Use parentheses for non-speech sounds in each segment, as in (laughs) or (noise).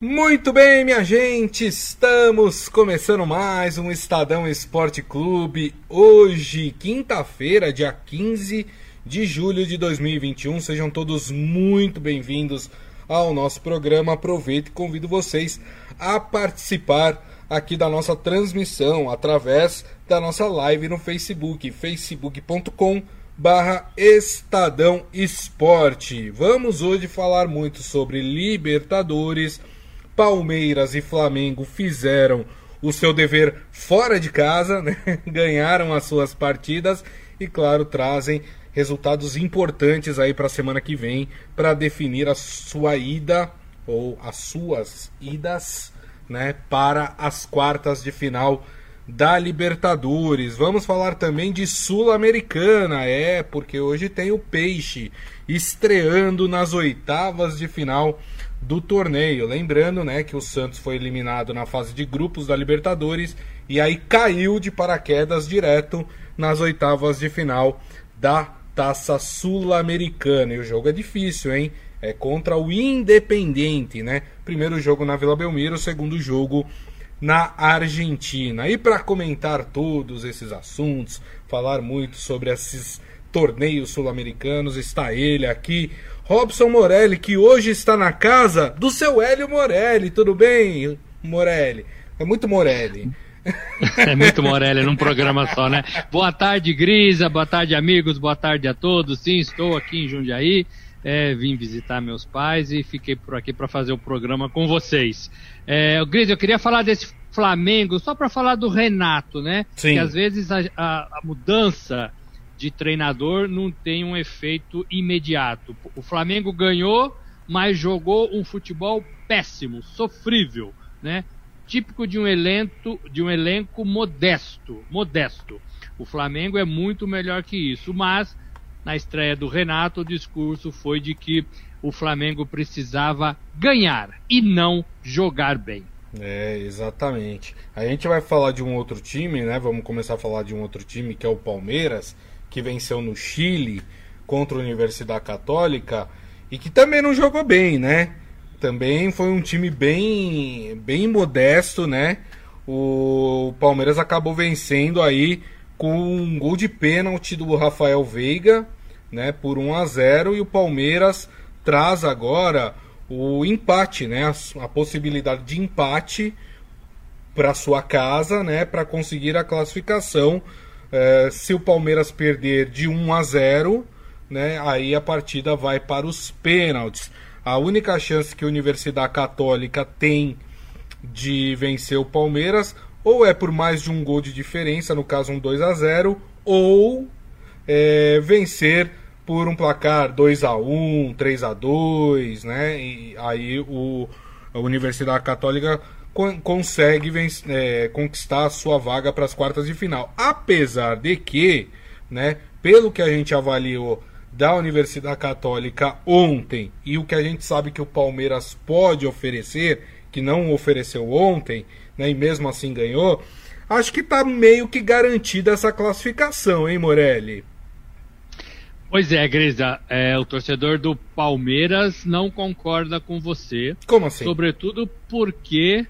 Muito bem, minha gente, estamos começando mais um Estadão Esporte Clube. Hoje, quinta-feira, dia 15 de julho de 2021. Sejam todos muito bem-vindos ao nosso programa. Aproveito e convido vocês a participar aqui da nossa transmissão através da nossa live no Facebook, facebook.com barra Estadão Esporte. Vamos hoje falar muito sobre Libertadores Palmeiras e Flamengo fizeram o seu dever fora de casa, né? (laughs) ganharam as suas partidas e, claro, trazem resultados importantes aí para a semana que vem para definir a sua ida ou as suas idas né, para as quartas de final da Libertadores. Vamos falar também de Sul-Americana, é, porque hoje tem o Peixe estreando nas oitavas de final do torneio. Lembrando, né, que o Santos foi eliminado na fase de grupos da Libertadores e aí caiu de paraquedas direto nas oitavas de final da Taça Sul-Americana. E o jogo é difícil, hein? É contra o Independente, né? Primeiro jogo na Vila Belmiro, segundo jogo na Argentina. E para comentar todos esses assuntos, falar muito sobre esses torneios sul-americanos, está ele aqui, Robson Morelli, que hoje está na casa do seu Hélio Morelli. Tudo bem, Morelli? É muito Morelli. É muito Morelli num programa só, né? Boa tarde, Grisa. Boa tarde, amigos. Boa tarde a todos. Sim, estou aqui em Jundiaí. É, vim visitar meus pais e fiquei por aqui para fazer o programa com vocês. É, Grisa, eu queria falar desse Flamengo, só para falar do Renato, né? Sim. Que às vezes a, a, a mudança de treinador não tem um efeito imediato. O Flamengo ganhou, mas jogou um futebol péssimo, sofrível, né? Típico de um elenco, de um elenco modesto, modesto. O Flamengo é muito melhor que isso, mas na estreia do Renato o discurso foi de que o Flamengo precisava ganhar e não jogar bem. É, exatamente. A gente vai falar de um outro time, né? Vamos começar a falar de um outro time que é o Palmeiras que venceu no Chile contra a Universidade Católica e que também não jogou bem, né? Também foi um time bem, bem modesto, né? O Palmeiras acabou vencendo aí com um gol de pênalti do Rafael Veiga, né? Por 1 a 0 e o Palmeiras traz agora o empate, né? A, a possibilidade de empate para sua casa, né? Para conseguir a classificação é, se o Palmeiras perder de 1 a 0, né, aí a partida vai para os pênaltis. A única chance que a Universidade Católica tem de vencer o Palmeiras ou é por mais de um gol de diferença, no caso um 2 a 0, ou é, vencer por um placar 2 a 1, 3 a 2, né? E aí o a Universidade Católica consegue vencer, é, conquistar a sua vaga para as quartas de final. Apesar de que, né, pelo que a gente avaliou da Universidade Católica ontem e o que a gente sabe que o Palmeiras pode oferecer, que não ofereceu ontem, né, e mesmo assim ganhou, acho que está meio que garantida essa classificação, hein, Morelli? Pois é, Grisa, é, o torcedor do Palmeiras não concorda com você. Como assim? Sobretudo porque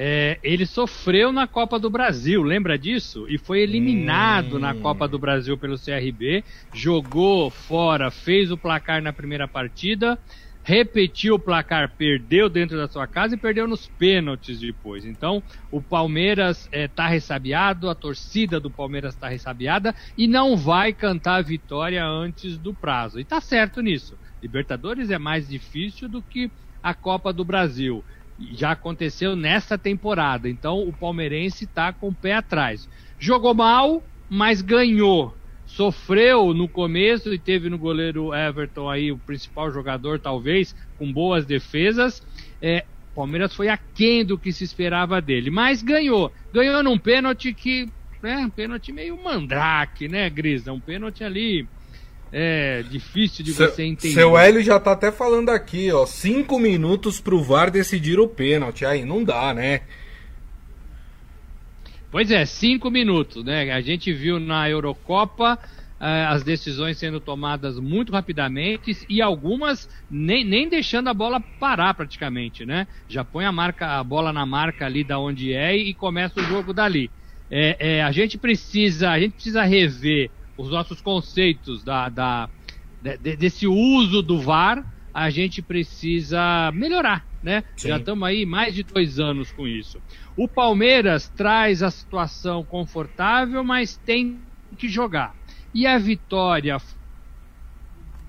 é, ele sofreu na Copa do Brasil, lembra disso? E foi eliminado hum. na Copa do Brasil pelo CRB, jogou fora, fez o placar na primeira partida, repetiu o placar, perdeu dentro da sua casa e perdeu nos pênaltis depois. Então, o Palmeiras está é, tá ressabiado, a torcida do Palmeiras está ressabiada e não vai cantar a vitória antes do prazo. E tá certo nisso. Libertadores é mais difícil do que a Copa do Brasil já aconteceu nesta temporada. Então o palmeirense está com o pé atrás. Jogou mal, mas ganhou. Sofreu no começo e teve no goleiro Everton aí o principal jogador, talvez, com boas defesas. É, Palmeiras foi aquém do que se esperava dele, mas ganhou. Ganhou num pênalti que, né, um pênalti meio mandrake, né, Grisa? Um pênalti ali é difícil de seu, você entender. Seu Hélio já tá até falando aqui, ó. Cinco minutos pro VAR decidir o pênalti. Aí não dá, né? Pois é, cinco minutos, né? A gente viu na Eurocopa as decisões sendo tomadas muito rapidamente e algumas nem, nem deixando a bola parar praticamente, né? Já põe a marca, a bola na marca ali da onde é e começa o jogo dali. É, é, a gente precisa, a gente precisa rever os nossos conceitos da, da de, desse uso do VAR. A gente precisa melhorar, né? Sim. Já estamos aí mais de dois anos com isso. O Palmeiras traz a situação confortável, mas tem que jogar. E a vitória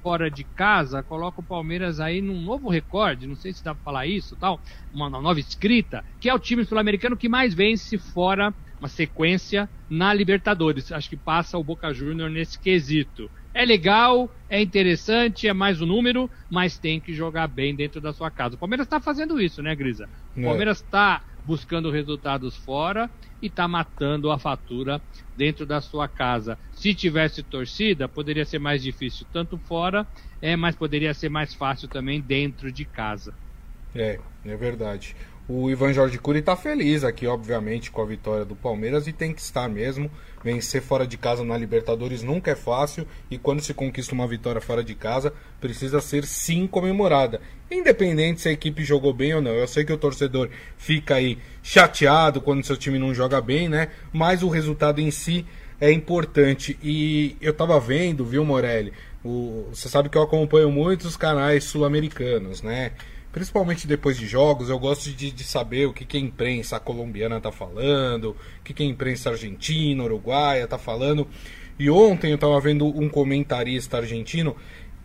fora de casa coloca o Palmeiras aí num novo recorde, não sei se dá para falar isso, tal, uma nova escrita, que é o time sul-americano que mais vence fora uma sequência na Libertadores. Acho que passa o Boca Júnior nesse quesito. É legal, é interessante, é mais um número, mas tem que jogar bem dentro da sua casa. O Palmeiras está fazendo isso, né, Grisa? O é. Palmeiras está buscando resultados fora e está matando a fatura dentro da sua casa. Se tivesse torcida, poderia ser mais difícil tanto fora, é, mas poderia ser mais fácil também dentro de casa. É, é verdade. O Ivan Jorge Cury está feliz aqui, obviamente, com a vitória do Palmeiras e tem que estar mesmo. Vencer fora de casa na Libertadores nunca é fácil e quando se conquista uma vitória fora de casa, precisa ser sim comemorada. Independente se a equipe jogou bem ou não. Eu sei que o torcedor fica aí chateado quando seu time não joga bem, né? Mas o resultado em si é importante. E eu tava vendo, viu, Morelli? O... Você sabe que eu acompanho muitos canais sul-americanos, né? Principalmente depois de jogos, eu gosto de, de saber o que, que a imprensa colombiana está falando, o que, que a imprensa argentina, uruguaia está falando. E ontem eu estava vendo um comentarista argentino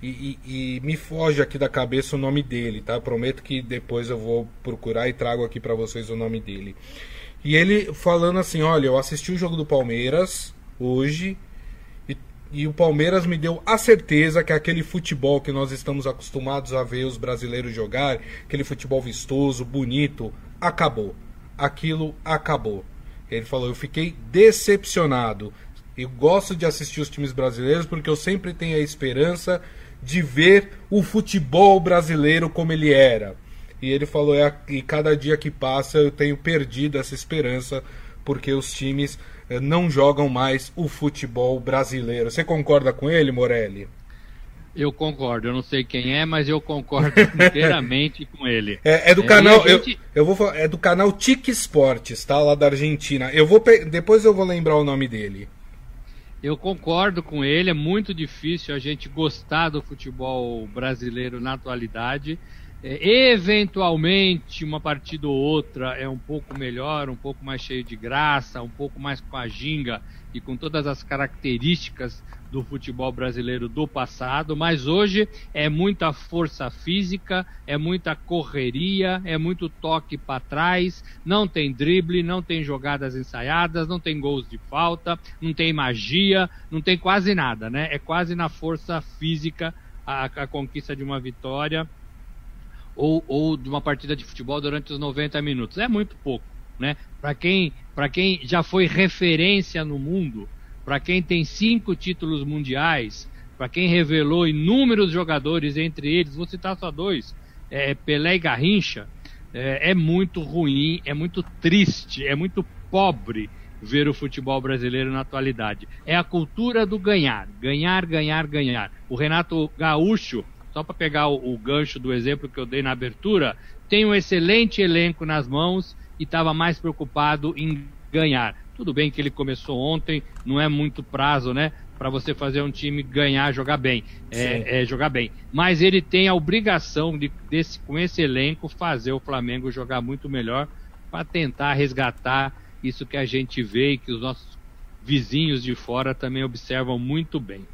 e, e, e, me foge aqui da cabeça o nome dele, tá? Prometo que depois eu vou procurar e trago aqui para vocês o nome dele. E ele falando assim: olha, eu assisti o jogo do Palmeiras hoje e o Palmeiras me deu a certeza que aquele futebol que nós estamos acostumados a ver os brasileiros jogar, aquele futebol vistoso, bonito, acabou. Aquilo acabou. Ele falou: Eu fiquei decepcionado. Eu gosto de assistir os times brasileiros porque eu sempre tenho a esperança de ver o futebol brasileiro como ele era. E ele falou: é, E cada dia que passa eu tenho perdido essa esperança porque os times não jogam mais o futebol brasileiro. Você concorda com ele, Morelli? Eu concordo, eu não sei quem é, mas eu concordo (laughs) inteiramente com ele. É, é do é, canal, gente... eu, eu vou falar, é do canal Tic Esportes, tá? Lá da Argentina. Eu vou depois eu vou lembrar o nome dele. Eu concordo com ele, é muito difícil a gente gostar do futebol brasileiro na atualidade. É, eventualmente, uma partida ou outra é um pouco melhor, um pouco mais cheio de graça, um pouco mais com a ginga e com todas as características do futebol brasileiro do passado, mas hoje é muita força física, é muita correria, é muito toque para trás, não tem drible, não tem jogadas ensaiadas, não tem gols de falta, não tem magia, não tem quase nada, né? É quase na força física a, a conquista de uma vitória ou, ou de uma partida de futebol durante os 90 minutos. É muito pouco, né? Para quem, quem já foi referência no mundo, para quem tem cinco títulos mundiais, para quem revelou inúmeros jogadores, entre eles, vou citar só dois, é, Pelé e Garrincha, é, é muito ruim, é muito triste, é muito pobre ver o futebol brasileiro na atualidade. É a cultura do ganhar, ganhar, ganhar, ganhar. O Renato Gaúcho só para pegar o, o, gancho do exemplo que eu dei na abertura, tem um excelente elenco nas mãos e estava mais preocupado em ganhar. Tudo bem que ele começou ontem, não é muito prazo, né? Para você fazer um time ganhar, jogar bem, é, é, jogar bem. Mas ele tem a obrigação de, desse, com esse elenco, fazer o Flamengo jogar muito melhor para tentar resgatar isso que a gente vê e que os nossos vizinhos de fora também observam muito bem.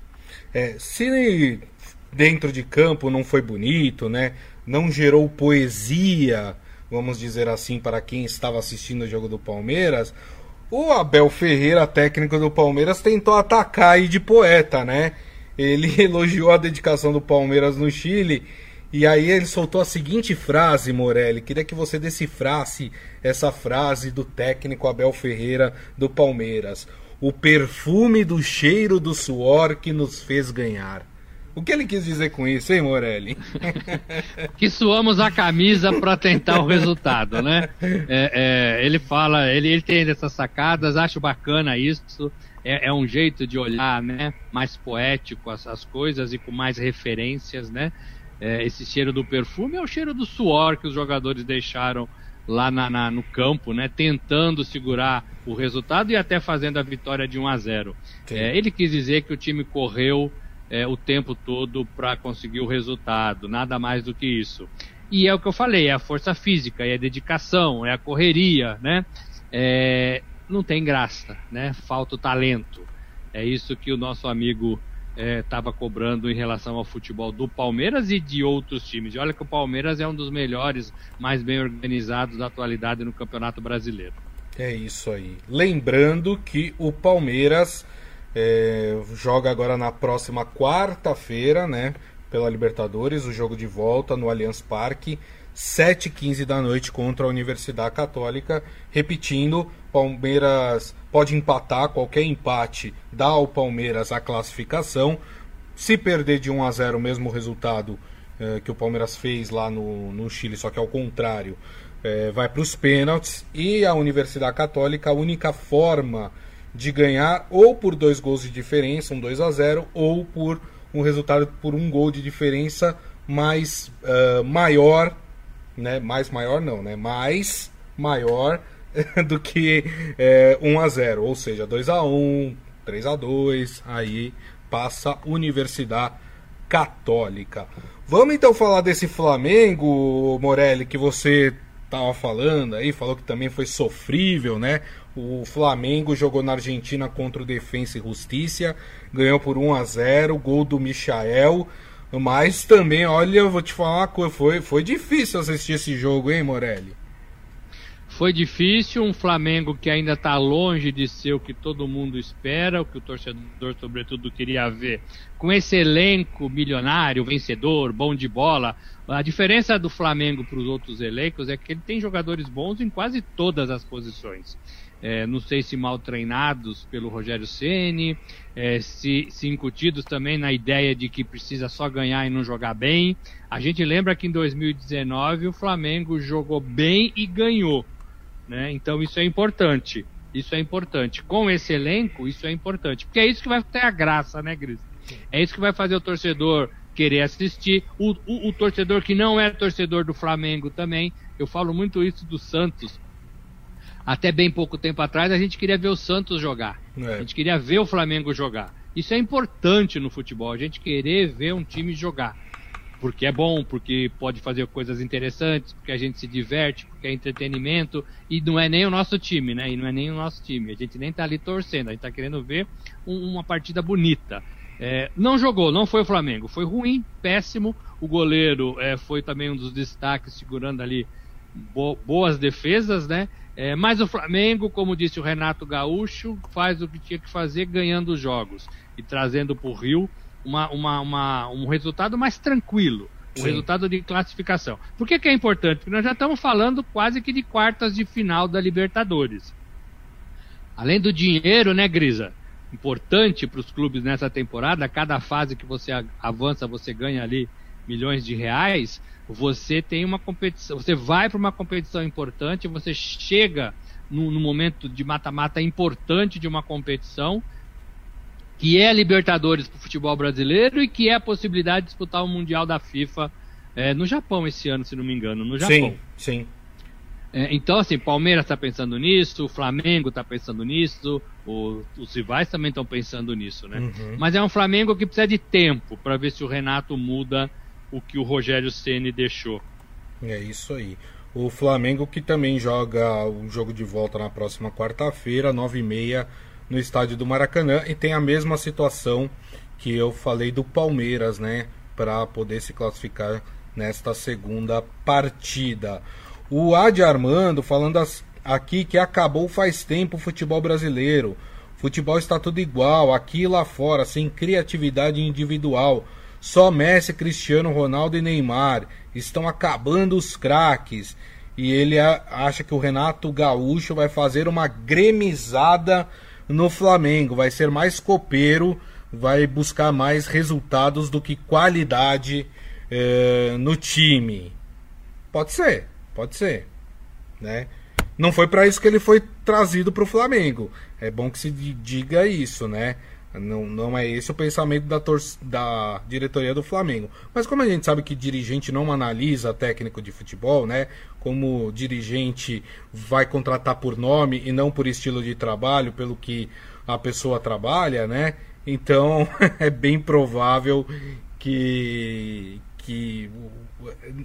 É, se dentro de campo não foi bonito, né? Não gerou poesia, vamos dizer assim, para quem estava assistindo o jogo do Palmeiras. O Abel Ferreira, técnico do Palmeiras, tentou atacar aí de poeta, né? Ele (laughs) elogiou a dedicação do Palmeiras no Chile e aí ele soltou a seguinte frase, Morelli. Queria que você decifrasse essa frase do técnico Abel Ferreira do Palmeiras. O perfume do cheiro do suor que nos fez ganhar. O que ele quis dizer com isso, hein, Morelli? (laughs) que suamos a camisa para tentar o resultado, né? É, é, ele fala, ele, ele tem essas sacadas, acho bacana isso. é, é um jeito de olhar, né? Mais poético essas coisas e com mais referências, né? É, esse cheiro do perfume é o cheiro do suor que os jogadores deixaram lá na, na, no campo, né? Tentando segurar o resultado e até fazendo a vitória de 1 a 0. É, ele quis dizer que o time correu é, o tempo todo para conseguir o resultado, nada mais do que isso. E é o que eu falei, é a força física, é a dedicação, é a correria, né? É, não tem graça, né? Falta o talento. É isso que o nosso amigo estava é, cobrando em relação ao futebol do Palmeiras e de outros times. E olha que o Palmeiras é um dos melhores, mais bem organizados da atualidade no Campeonato Brasileiro. É isso aí. Lembrando que o Palmeiras é, joga agora na próxima quarta-feira, né? Pela Libertadores, o jogo de volta no Allianz Parque, 7h15 da noite contra a Universidade Católica. Repetindo, Palmeiras pode empatar, qualquer empate dá ao Palmeiras a classificação. Se perder de 1 a 0 o mesmo resultado é, que o Palmeiras fez lá no, no Chile, só que ao contrário, é, vai para os pênaltis. E a Universidade Católica, a única forma de ganhar ou por dois gols de diferença, um 2 a 0 ou por um resultado por um gol de diferença mais uh, maior, né? Mais maior não, né? Mais maior (laughs) do que é, 1 a 0 ou seja, 2 a 1 3 a 2 aí passa Universidade Católica. Vamos então falar desse Flamengo, Morelli, que você estava falando aí, falou que também foi sofrível, né? O Flamengo jogou na Argentina contra o Defensa e Justiça, ganhou por 1 a 0 gol do Michael. Mas também, olha, vou te falar uma coisa, foi, foi difícil assistir esse jogo, hein, Morelli? Foi difícil, um Flamengo que ainda está longe de ser o que todo mundo espera, o que o torcedor, sobretudo, queria ver. Com esse elenco milionário, vencedor, bom de bola, a diferença do Flamengo para os outros elencos é que ele tem jogadores bons em quase todas as posições é, não sei se mal treinados pelo Rogério Ceni, é, se, se incutidos também na ideia de que precisa só ganhar e não jogar bem. A gente lembra que em 2019 o Flamengo jogou bem e ganhou, né? Então isso é importante. Isso é importante. Com esse elenco, isso é importante. Porque é isso que vai ter a graça, né, Gris? É isso que vai fazer o torcedor querer assistir. O, o, o torcedor que não é torcedor do Flamengo também. Eu falo muito isso do Santos até bem pouco tempo atrás, a gente queria ver o Santos jogar. É. A gente queria ver o Flamengo jogar. Isso é importante no futebol, a gente querer ver um time jogar. Porque é bom, porque pode fazer coisas interessantes, porque a gente se diverte, porque é entretenimento. E não é nem o nosso time, né? E não é nem o nosso time. A gente nem tá ali torcendo, a gente tá querendo ver um, uma partida bonita. É, não jogou, não foi o Flamengo. Foi ruim, péssimo. O goleiro é, foi também um dos destaques, segurando ali bo boas defesas, né? É, mas o Flamengo, como disse o Renato Gaúcho, faz o que tinha que fazer ganhando os jogos e trazendo para o Rio uma, uma, uma, um resultado mais tranquilo, um Sim. resultado de classificação. Por que, que é importante? Porque nós já estamos falando quase que de quartas de final da Libertadores. Além do dinheiro, né, Grisa? Importante para os clubes nessa temporada, cada fase que você avança, você ganha ali milhões de reais você tem uma competição, você vai para uma competição importante, você chega no, no momento de mata-mata importante de uma competição, que é Libertadores para o futebol brasileiro e que é a possibilidade de disputar o Mundial da FIFA é, no Japão esse ano, se não me engano, no Japão. Sim, sim. É, então, assim, Palmeiras está pensando nisso, o Flamengo está pensando nisso, o, os rivais também estão pensando nisso, né? Uhum. Mas é um Flamengo que precisa de tempo para ver se o Renato muda o que o Rogério Ceni deixou. É isso aí. O Flamengo que também joga o jogo de volta na próxima quarta-feira, 9h30, no estádio do Maracanã, e tem a mesma situação que eu falei do Palmeiras, né? Para poder se classificar nesta segunda partida. O Adi Armando falando aqui que acabou faz tempo o futebol brasileiro. Futebol está tudo igual, aqui e lá fora, sem criatividade individual. Só Messi, Cristiano Ronaldo e Neymar estão acabando os craques. E ele acha que o Renato Gaúcho vai fazer uma gremizada no Flamengo, vai ser mais copeiro, vai buscar mais resultados do que qualidade eh, no time. Pode ser, pode ser, né? não foi para isso que ele foi trazido para o Flamengo. É bom que se diga isso, né? Não, não é esse o pensamento da, da diretoria do Flamengo. Mas como a gente sabe que dirigente não analisa técnico de futebol, né? Como dirigente vai contratar por nome e não por estilo de trabalho, pelo que a pessoa trabalha, né? Então (laughs) é bem provável que, que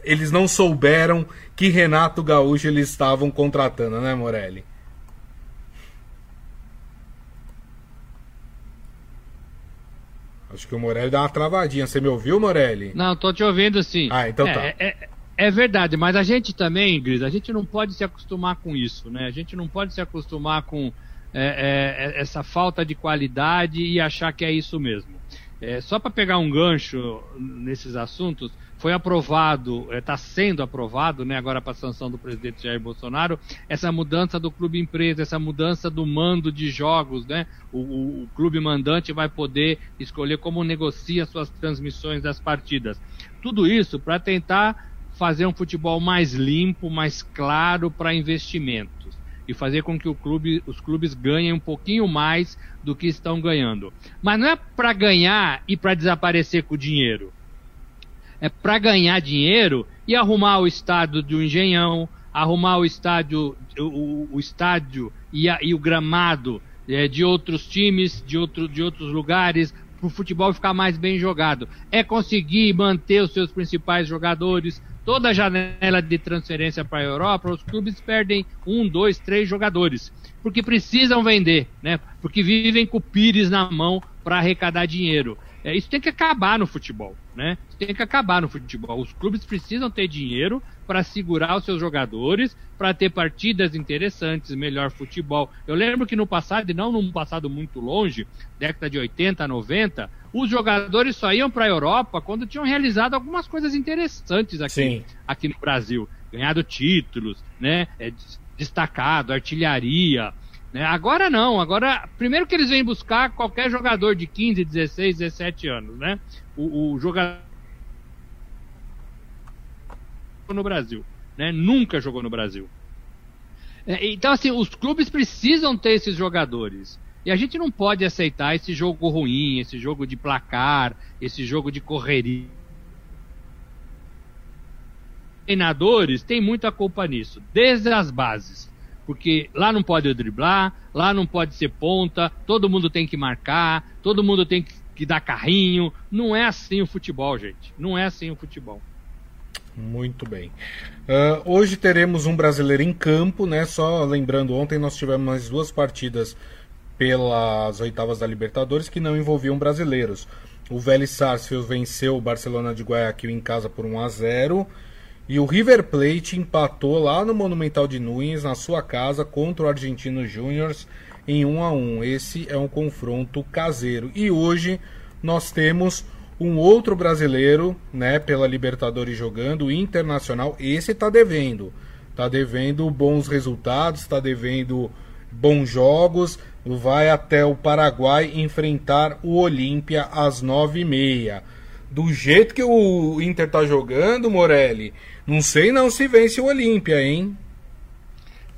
eles não souberam que Renato Gaúcho eles estavam contratando, né, Morelli? Acho que o Morelli dá uma travadinha. Você me ouviu, Morelli? Não, tô te ouvindo sim. Ah, então tá. É, é, é verdade, mas a gente também, Gris, a gente não pode se acostumar com isso, né? A gente não pode se acostumar com é, é, essa falta de qualidade e achar que é isso mesmo. É, só para pegar um gancho nesses assuntos, foi aprovado, está é, sendo aprovado, né, agora para sanção do presidente Jair Bolsonaro, essa mudança do clube empresa, essa mudança do mando de jogos, né? O, o, o clube mandante vai poder escolher como negocia suas transmissões das partidas. Tudo isso para tentar fazer um futebol mais limpo, mais claro para investimentos e fazer com que clube, os clubes ganhem um pouquinho mais do que estão ganhando. Mas não é para ganhar e para desaparecer com o dinheiro. É para ganhar dinheiro e arrumar o estádio do Engenhão, arrumar o estádio, o, o estádio e, a, e, o gramado é, de outros times, de, outro, de outros lugares, para o futebol ficar mais bem jogado. É conseguir manter os seus principais jogadores, toda a janela de transferência para a Europa, os clubes perdem um, dois, três jogadores, porque precisam vender, né? Porque vivem com o pires na mão para arrecadar dinheiro. É, isso tem que acabar no futebol, né? Isso tem que acabar no futebol. Os clubes precisam ter dinheiro para segurar os seus jogadores, para ter partidas interessantes, melhor futebol. Eu lembro que no passado, e não num passado muito longe, década de 80, 90, os jogadores só iam para a Europa quando tinham realizado algumas coisas interessantes aqui, aqui no Brasil. Ganhado títulos, né? É, destacado, artilharia, né? Agora não, agora, primeiro que eles vêm buscar qualquer jogador de 15, 16, 17 anos, né? O, o jogador no Brasil, né? Nunca jogou no Brasil. É, então, assim, os clubes precisam ter esses jogadores. E a gente não pode aceitar esse jogo ruim, esse jogo de placar, esse jogo de correria. Treinadores têm muita culpa nisso, desde as bases porque lá não pode driblar, lá não pode ser ponta, todo mundo tem que marcar, todo mundo tem que, dar carrinho. Não é assim o futebol, gente. Não é assim o futebol. Muito bem. Uh, hoje teremos um brasileiro em campo, né? Só lembrando, ontem nós tivemos mais duas partidas pelas oitavas da Libertadores que não envolviam brasileiros. O Vélez Sarsfield venceu o Barcelona de Guayaquil em casa por 1 a 0 e o River Plate empatou lá no Monumental de Nunes, na sua casa, contra o Argentino Júnior em 1 a 1 Esse é um confronto caseiro. E hoje nós temos um outro brasileiro, né, pela Libertadores jogando, Internacional. Esse está devendo. Está devendo bons resultados, está devendo bons jogos. Vai até o Paraguai enfrentar o Olímpia às nove e meia. Do jeito que o Inter está jogando, Morelli, não sei não se vence o Olímpia, hein?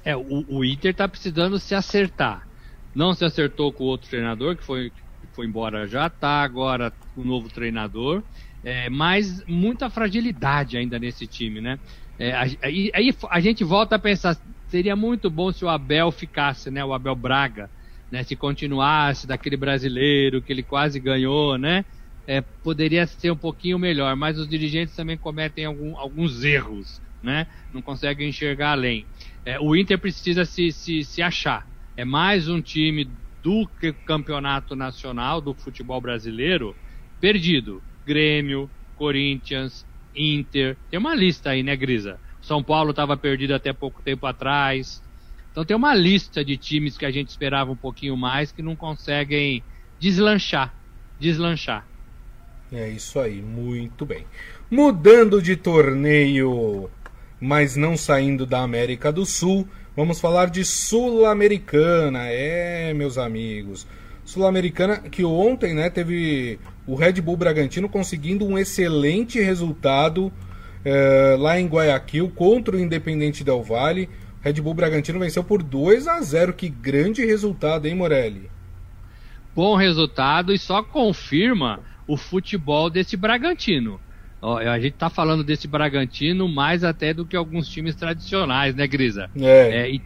É, o, o Inter tá precisando se acertar. Não se acertou com o outro treinador, que foi, foi embora já, tá agora com o novo treinador. É, mas muita fragilidade ainda nesse time, né? É, aí a gente volta a pensar, seria muito bom se o Abel ficasse, né? O Abel Braga, né? Se continuasse daquele brasileiro que ele quase ganhou, né? É, poderia ser um pouquinho melhor, mas os dirigentes também cometem algum, alguns erros, né? Não conseguem enxergar além. É, o Inter precisa se, se, se achar. É mais um time do campeonato nacional do futebol brasileiro perdido. Grêmio, Corinthians, Inter. Tem uma lista aí, né, Grisa? São Paulo estava perdido até pouco tempo atrás. Então tem uma lista de times que a gente esperava um pouquinho mais que não conseguem deslanchar. Deslanchar. É isso aí, muito bem. Mudando de torneio, mas não saindo da América do Sul, vamos falar de Sul-Americana. É, meus amigos. Sul-Americana que ontem, né, teve o Red Bull Bragantino conseguindo um excelente resultado é, lá em Guayaquil contra o Independente Del Valle. Red Bull Bragantino venceu por 2 a 0 Que grande resultado, hein, Morelli? Bom resultado e só confirma o futebol desse Bragantino. Ó, a gente tá falando desse Bragantino mais até do que alguns times tradicionais, né, Grisa? É. é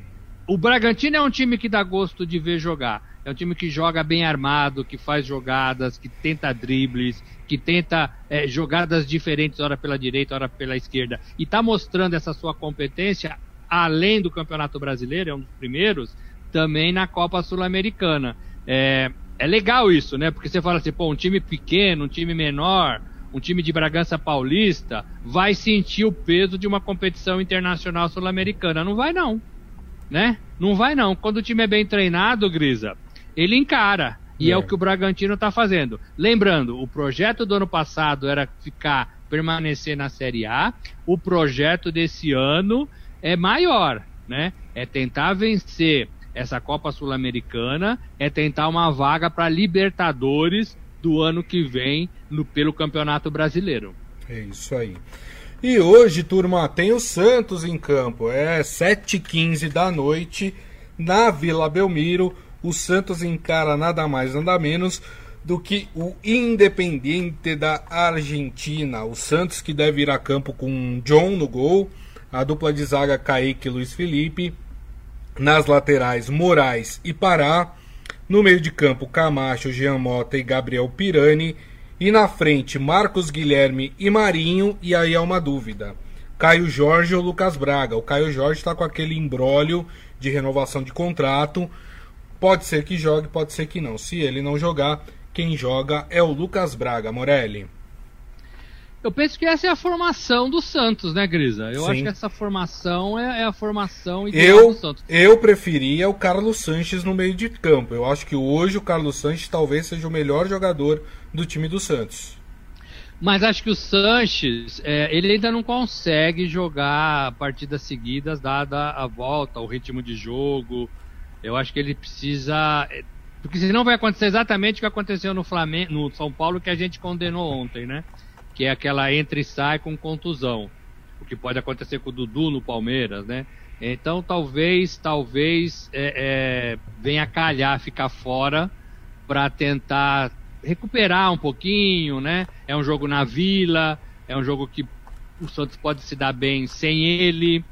o Bragantino é um time que dá gosto de ver jogar. É um time que joga bem armado, que faz jogadas, que tenta dribles, que tenta é, jogadas diferentes, ora pela direita, ora pela esquerda. E está mostrando essa sua competência, além do Campeonato Brasileiro, é um dos primeiros, também na Copa Sul-Americana. É, é legal isso, né? Porque você fala assim, pô, um time pequeno, um time menor, um time de Bragança Paulista vai sentir o peso de uma competição internacional sul-americana. Não vai não, né? Não vai não. Quando o time é bem treinado, Grisa, ele encara. E é, é o que o Bragantino está fazendo. Lembrando, o projeto do ano passado era ficar, permanecer na Série A. O projeto desse ano é maior, né? É tentar vencer essa Copa Sul-Americana, é tentar uma vaga para Libertadores do ano que vem no, pelo Campeonato Brasileiro. É isso aí. E hoje, turma, tem o Santos em campo. É 7h15 da noite na Vila Belmiro o Santos encara nada mais nada menos do que o Independiente da Argentina. O Santos que deve ir a campo com John no gol, a dupla de zaga Kaique e Luiz Felipe, nas laterais Moraes e Pará, no meio de campo Camacho, Jean Mota e Gabriel Pirani, e na frente Marcos Guilherme e Marinho, e aí é uma dúvida. Caio Jorge ou Lucas Braga? O Caio Jorge está com aquele embrólio de renovação de contrato Pode ser que jogue, pode ser que não. Se ele não jogar, quem joga é o Lucas Braga, Morelli. Eu penso que essa é a formação do Santos, né, Grisa? Eu Sim. acho que essa formação é, é a formação ideal eu, do Santos. Eu preferia o Carlos Sanches no meio de campo. Eu acho que hoje o Carlos Sanches talvez seja o melhor jogador do time do Santos. Mas acho que o Sanches, é, ele ainda não consegue jogar partidas seguidas, dada a volta, o ritmo de jogo, eu acho que ele precisa. Porque senão vai acontecer exatamente o que aconteceu no Flamengo, no São Paulo que a gente condenou ontem, né? Que é aquela entra e sai com contusão. O que pode acontecer com o Dudu no Palmeiras, né? Então talvez, talvez é, é, venha calhar ficar fora para tentar recuperar um pouquinho, né? É um jogo na Vila, é um jogo que o Santos pode se dar bem sem ele.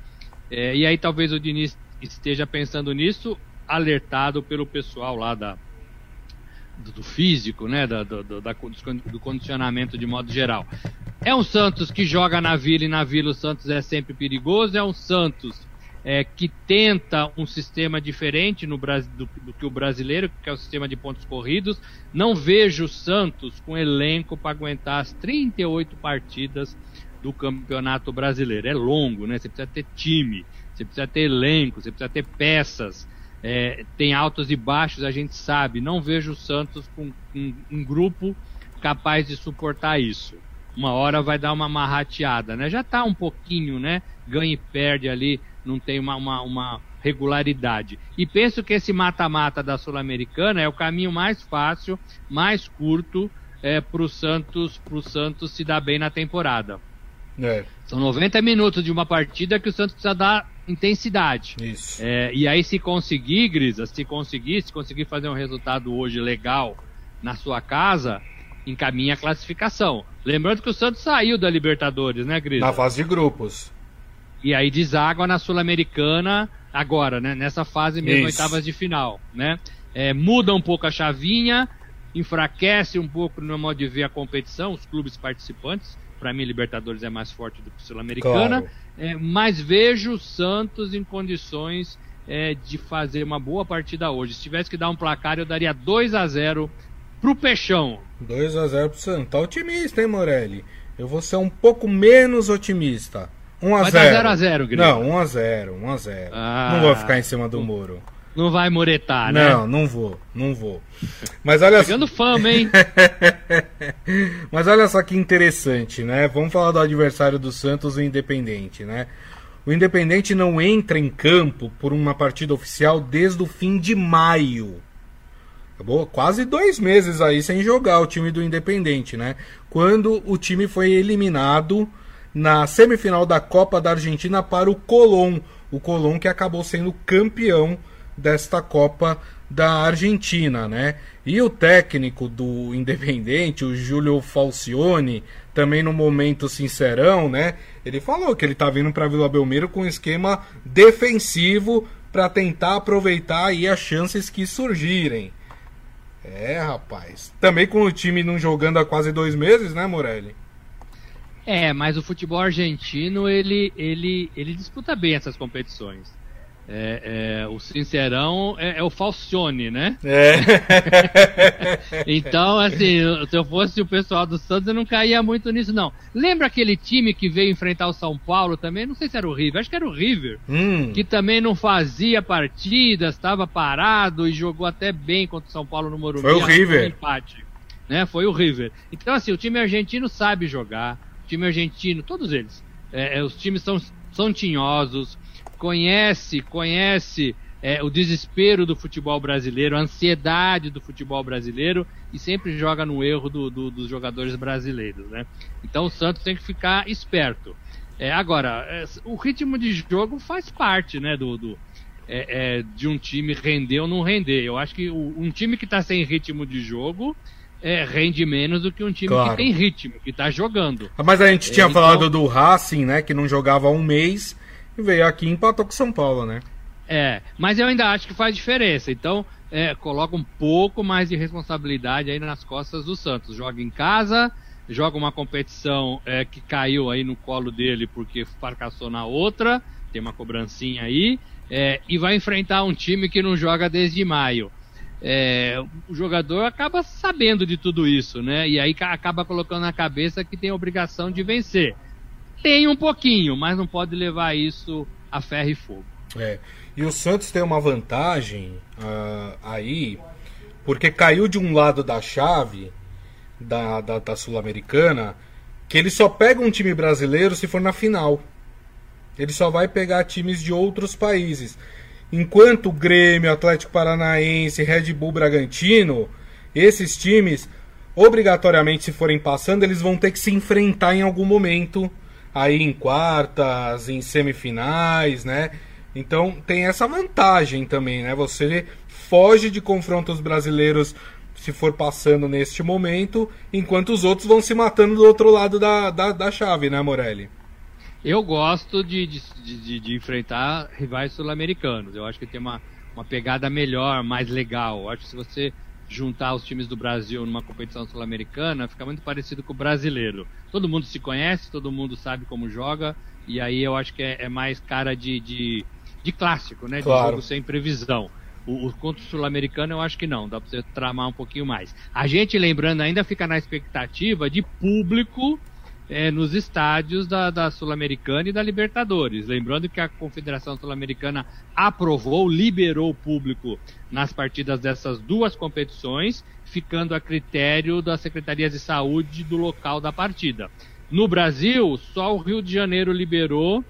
É, e aí talvez o Diniz esteja pensando nisso alertado pelo pessoal lá da, do, do físico, né, da, do, da, do condicionamento de modo geral. É um Santos que joga na Vila e na Vila o Santos é sempre perigoso. É um Santos é, que tenta um sistema diferente no Brasil do, do, que o brasileiro, que é o sistema de pontos corridos. Não vejo o Santos com elenco para aguentar as 38 partidas do Campeonato Brasileiro. É longo, né? Você precisa ter time, você precisa ter elenco, você precisa ter peças. É, tem altos e baixos, a gente sabe. Não vejo o Santos com, com um grupo capaz de suportar isso. Uma hora vai dar uma marrateada, né? Já está um pouquinho, né? Ganha e perde ali, não tem uma, uma, uma regularidade. E penso que esse mata-mata da Sul-Americana é o caminho mais fácil, mais curto é, para o Santos, pro Santos se dar bem na temporada. É. São 90 minutos de uma partida que o Santos precisa dar intensidade. Isso. É, e aí, se conseguir, Grisa, se conseguir, se conseguir fazer um resultado hoje legal na sua casa, encaminha a classificação. Lembrando que o Santos saiu da Libertadores, né, Grisa? Na fase de grupos. E aí deságua na Sul-Americana agora, né? Nessa fase mesmo, Isso. oitavas de final, né? É, muda um pouco a chavinha, enfraquece um pouco no modo de ver a competição, os clubes participantes para mim Libertadores é mais forte do que Sul-Americana, claro. é, mas vejo o Santos em condições é, de fazer uma boa partida hoje. Se tivesse que dar um placar, eu daria 2 a 0 pro Peixão. 2 a 0 pro Santos. Tá otimista, hein, Morelli? Eu vou ser um pouco menos otimista. 1 a 0. 0 a 0, Não, 1 a 0, 1 a 0. Ah, não vou ficar em cima do muro. Não vai muretar, né? Não, não vou, não vou. Mas olha Pegando só... fama, hein? (laughs) Mas olha só que interessante, né? Vamos falar do adversário do Santos, o Independente, né? O Independente não entra em campo por uma partida oficial desde o fim de maio. Acabou quase dois meses aí sem jogar o time do Independente, né? Quando o time foi eliminado na semifinal da Copa da Argentina para o Colón o Colón que acabou sendo campeão desta Copa da Argentina, né? E o técnico do (laughs) Independente, o Júlio Falcione, também no momento sincerão, né? Ele falou que ele tá vindo para Vila Belmiro com um esquema defensivo para tentar aproveitar aí as chances que surgirem. É, rapaz. Também com o time não jogando há quase dois meses, né, Morelli? É, mas o futebol argentino ele, ele, ele disputa bem essas competições. É, é, o Sincerão é, é, o Falcione, né? É. (laughs) então, assim, se eu fosse o pessoal do Santos, eu não caía muito nisso, não. Lembra aquele time que veio enfrentar o São Paulo também? Não sei se era o River, acho que era o River. Hum. Que também não fazia partidas, estava parado e jogou até bem contra o São Paulo no Morumbi. Foi o River. empate, né? Foi o River. Então, assim, o time argentino sabe jogar. O time argentino, todos eles. É, é, os times são, são tinhosos conhece, conhece é, o desespero do futebol brasileiro, a ansiedade do futebol brasileiro e sempre joga no erro do, do, dos jogadores brasileiros, né? Então o Santos tem que ficar esperto. É, agora, é, o ritmo de jogo faz parte, né, do, do é, é, de um time render ou não render. Eu acho que o, um time que está sem ritmo de jogo é, rende menos do que um time claro. que tem ritmo, que está jogando. Mas a gente tinha então... falado do Racing, né, que não jogava há um mês veio aqui e empatou com São Paulo, né? É, mas eu ainda acho que faz diferença. Então, é, coloca um pouco mais de responsabilidade aí nas costas do Santos. Joga em casa, joga uma competição é, que caiu aí no colo dele porque fracassou na outra, tem uma cobrancinha aí, é, e vai enfrentar um time que não joga desde maio. É, o jogador acaba sabendo de tudo isso, né? E aí acaba colocando na cabeça que tem a obrigação de vencer. Tem um pouquinho, mas não pode levar isso a ferro e fogo. É. E o Santos tem uma vantagem uh, aí, porque caiu de um lado da chave da, da, da Sul-Americana, que ele só pega um time brasileiro se for na final. Ele só vai pegar times de outros países. Enquanto o Grêmio, Atlético Paranaense, Red Bull Bragantino, esses times, obrigatoriamente, se forem passando, eles vão ter que se enfrentar em algum momento aí em quartas, em semifinais, né? Então tem essa vantagem também, né? Você foge de confrontos brasileiros se for passando neste momento, enquanto os outros vão se matando do outro lado da, da, da chave, né, Morelli? Eu gosto de, de, de, de enfrentar rivais sul-americanos. Eu acho que tem uma, uma pegada melhor, mais legal. Eu acho que se você juntar os times do Brasil numa competição sul-americana, fica muito parecido com o brasileiro. Todo mundo se conhece, todo mundo sabe como joga, e aí eu acho que é, é mais cara de, de, de clássico, né? Claro. De jogo sem previsão. O, o contra o sul-americano eu acho que não, dá para você tramar um pouquinho mais. A gente, lembrando, ainda fica na expectativa de público é, nos estádios da, da Sul-Americana e da Libertadores. Lembrando que a Confederação Sul-Americana aprovou, liberou o público nas partidas dessas duas competições, ficando a critério das secretarias de saúde do local da partida. No Brasil, só o Rio de Janeiro liberou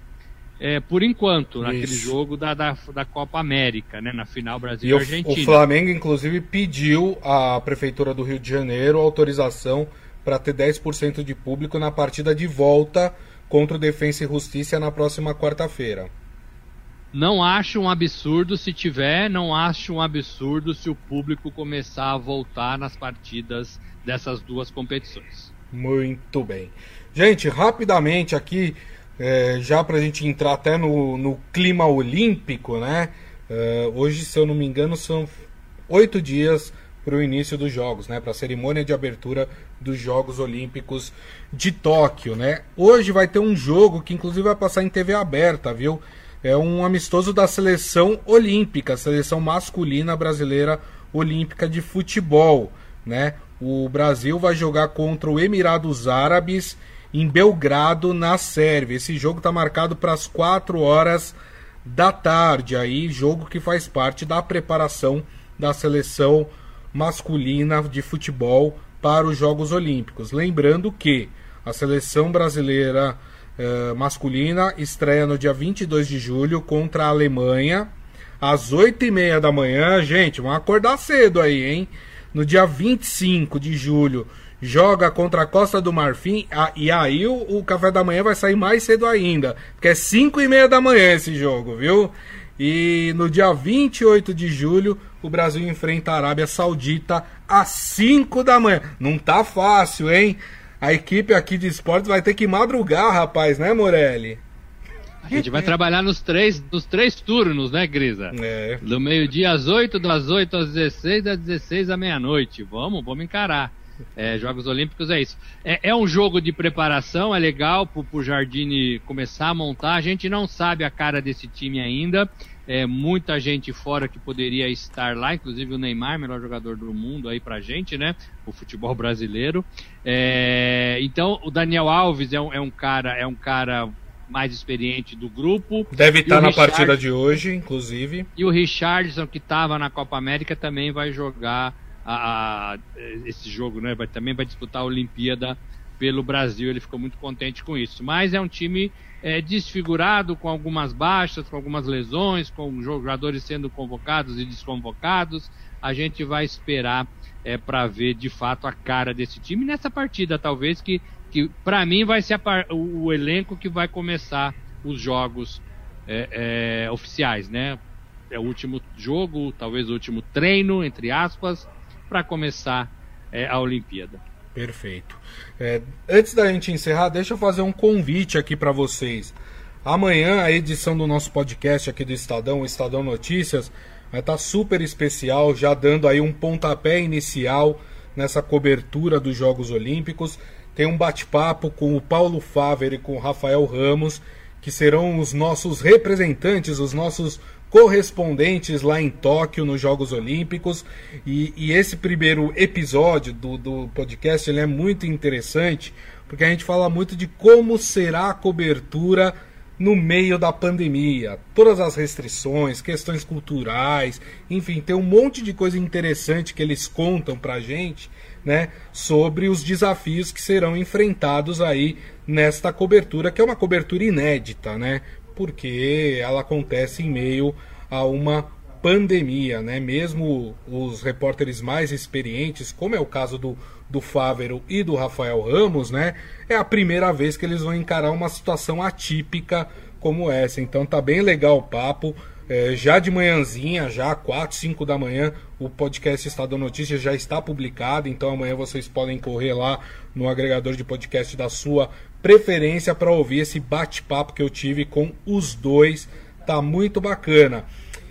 é, por enquanto, Isso. naquele jogo da, da, da, Copa América, né? Na final Brasil e Argentina. O Flamengo, inclusive, pediu à Prefeitura do Rio de Janeiro autorização para ter 10% de público na partida de volta contra o Defensa e Justiça na próxima quarta-feira. Não acho um absurdo se tiver, não acho um absurdo se o público começar a voltar nas partidas dessas duas competições. Muito bem. Gente, rapidamente aqui, é, já para a gente entrar até no, no clima olímpico, né? É, hoje, se eu não me engano, são oito dias para o início dos Jogos, né? Para a cerimônia de abertura dos Jogos Olímpicos de Tóquio, né? Hoje vai ter um jogo que inclusive vai passar em TV aberta, viu? É um amistoso da seleção olímpica, seleção masculina brasileira olímpica de futebol, né? O Brasil vai jogar contra o Emirados Árabes em Belgrado, na Sérvia. Esse jogo está marcado para as 4 horas da tarde, aí jogo que faz parte da preparação da seleção masculina de futebol para os Jogos Olímpicos. Lembrando que a seleção brasileira eh, masculina estreia no dia 22 de julho contra a Alemanha, às 8h30 da manhã. Gente, vamos acordar cedo aí, hein? No dia 25 de julho, joga contra a Costa do Marfim, e aí o, o café da manhã vai sair mais cedo ainda, porque é 5 e meia da manhã esse jogo, viu? E no dia 28 de julho, o Brasil enfrenta a Arábia Saudita às 5 da manhã. Não tá fácil, hein? A equipe aqui de esportes vai ter que madrugar, rapaz, né, Morelli? A gente vai trabalhar nos três, nos três turnos, né, Grisa? É. Do meio-dia às 8, das 8 às 16, das 16 à meia-noite. Vamos, vamos encarar. É, Jogos Olímpicos é isso. É, é, um jogo de preparação, é legal pro, pro Jardine começar a montar. A gente não sabe a cara desse time ainda. É, muita gente fora que poderia estar lá, inclusive o Neymar, melhor jogador do mundo aí pra gente, né? O futebol brasileiro. É, então, o Daniel Alves é um, é um cara, é um cara mais experiente do grupo. Deve estar tá na Richard... partida de hoje, inclusive. E o Richardson, que estava na Copa América, também vai jogar a, a, esse jogo, né? Vai, também vai disputar a Olimpíada pelo Brasil. Ele ficou muito contente com isso. Mas é um time é, desfigurado, com algumas baixas, com algumas lesões, com jogadores sendo convocados e desconvocados. A gente vai esperar é, para ver de fato a cara desse time nessa partida, talvez que que para mim vai ser o, elenco que vai começar os jogos é, é, oficiais, né? É o último jogo, talvez o último treino, entre aspas, para começar é, a Olimpíada. Perfeito. É, antes da gente encerrar, deixa eu fazer um convite aqui para vocês. Amanhã a edição do nosso podcast aqui do Estadão, Estadão Notícias, vai estar tá super especial, já dando aí um pontapé inicial nessa cobertura dos Jogos Olímpicos tem um bate-papo com o Paulo Faver e com o Rafael Ramos, que serão os nossos representantes, os nossos correspondentes lá em Tóquio nos Jogos Olímpicos. E, e esse primeiro episódio do, do podcast ele é muito interessante, porque a gente fala muito de como será a cobertura no meio da pandemia. Todas as restrições, questões culturais, enfim, tem um monte de coisa interessante que eles contam pra gente né, sobre os desafios que serão enfrentados aí nesta cobertura, que é uma cobertura inédita, né, porque ela acontece em meio a uma pandemia, né? Mesmo os repórteres mais experientes, como é o caso do, do Fávero e do Rafael Ramos, né? É a primeira vez que eles vão encarar uma situação atípica como essa. Então tá bem legal o papo. É, já de manhãzinha, já 4, 5 da manhã, o podcast Estado Notícias já está publicado, então amanhã vocês podem correr lá no agregador de podcast da sua preferência para ouvir esse bate-papo que eu tive com os dois. Tá muito bacana.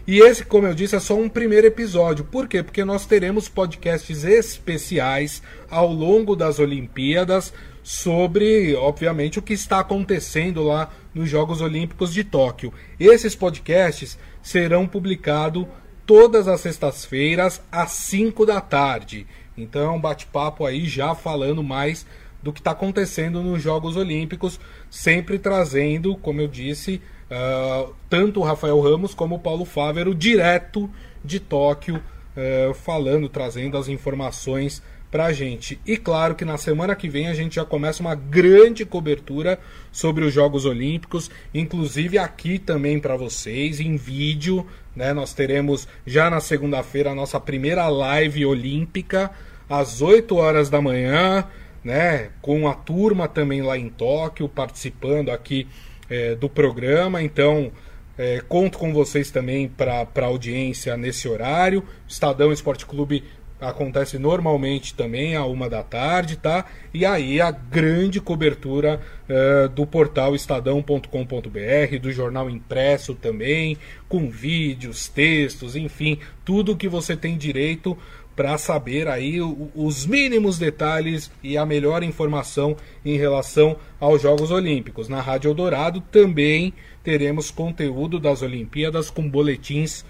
E esse, como eu disse, é só um primeiro episódio. Por quê? Porque nós teremos podcasts especiais ao longo das Olimpíadas sobre, obviamente, o que está acontecendo lá nos Jogos Olímpicos de Tóquio. Esses podcasts serão publicados todas as sextas-feiras às 5 da tarde. Então é bate-papo aí já falando mais do que está acontecendo nos Jogos Olímpicos, sempre trazendo, como eu disse, uh, tanto o Rafael Ramos como o Paulo Fávero direto de Tóquio, uh, falando, trazendo as informações pra gente. E claro que na semana que vem a gente já começa uma grande cobertura sobre os Jogos Olímpicos, inclusive aqui também para vocês em vídeo, né? Nós teremos já na segunda-feira a nossa primeira live olímpica às 8 horas da manhã, né? Com a turma também lá em Tóquio participando aqui é, do programa. Então, é, conto com vocês também para audiência nesse horário. Estadão Esporte Clube acontece normalmente também a uma da tarde, tá? E aí a grande cobertura uh, do portal estadão.com.br, do jornal impresso também, com vídeos, textos, enfim, tudo que você tem direito para saber aí os mínimos detalhes e a melhor informação em relação aos Jogos Olímpicos. Na Rádio Eldorado também teremos conteúdo das Olimpíadas com boletins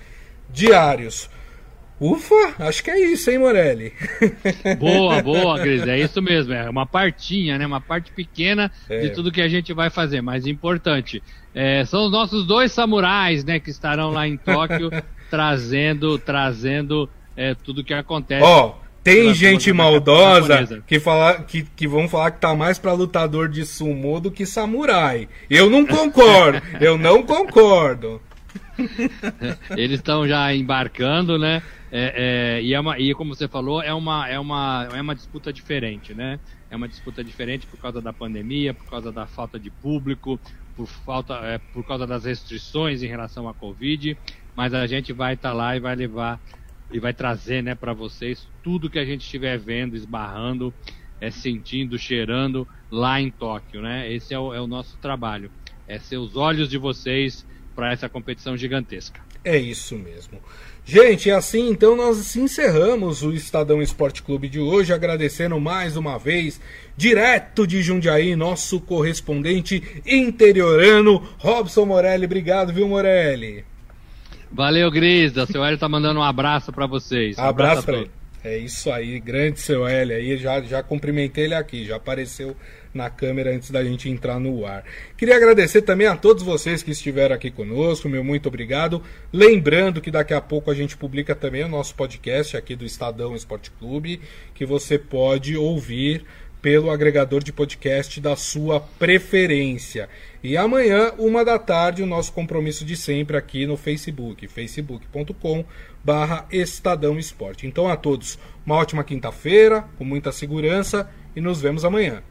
diários. Ufa, acho que é isso, hein, Morelli? (laughs) Boa, boa, Cris, é isso mesmo. É uma partinha, né? Uma parte pequena é. de tudo que a gente vai fazer, mas importante. É, são os nossos dois samurais, né, que estarão lá em Tóquio (laughs) trazendo, trazendo é, tudo que acontece. Ó, oh, tem gente maldosa que, fala, que, que vão falar que tá mais para lutador de sumô do que samurai. Eu não concordo, (laughs) eu não concordo. (laughs) Eles estão já embarcando, né? É, é, e, é uma, e como você falou, é uma, é, uma, é uma disputa diferente, né? É uma disputa diferente por causa da pandemia, por causa da falta de público, por, falta, é, por causa das restrições em relação à Covid. Mas a gente vai estar tá lá e vai levar e vai trazer né, para vocês tudo que a gente estiver vendo, esbarrando, é, sentindo, cheirando lá em Tóquio. Né? Esse é o, é o nosso trabalho. É ser os olhos de vocês para essa competição gigantesca. É isso mesmo. Gente, assim então nós encerramos o Estadão Esporte Clube de hoje, agradecendo mais uma vez, direto de Jundiaí, nosso correspondente interiorano, Robson Morelli. Obrigado, viu, Morelli? Valeu, Grisa. Seu Hélio tá mandando um abraço para vocês. Um abraço, abraço para ele. É isso aí, grande seu Hélio aí, já, já cumprimentei ele aqui, já apareceu na câmera antes da gente entrar no ar. Queria agradecer também a todos vocês que estiveram aqui conosco, meu muito obrigado. Lembrando que daqui a pouco a gente publica também o nosso podcast aqui do Estadão Esporte Clube, que você pode ouvir pelo agregador de podcast da sua preferência. E amanhã, uma da tarde, o nosso compromisso de sempre aqui no Facebook, facebook.com barra Estadão Esporte. Então a todos, uma ótima quinta-feira, com muita segurança e nos vemos amanhã.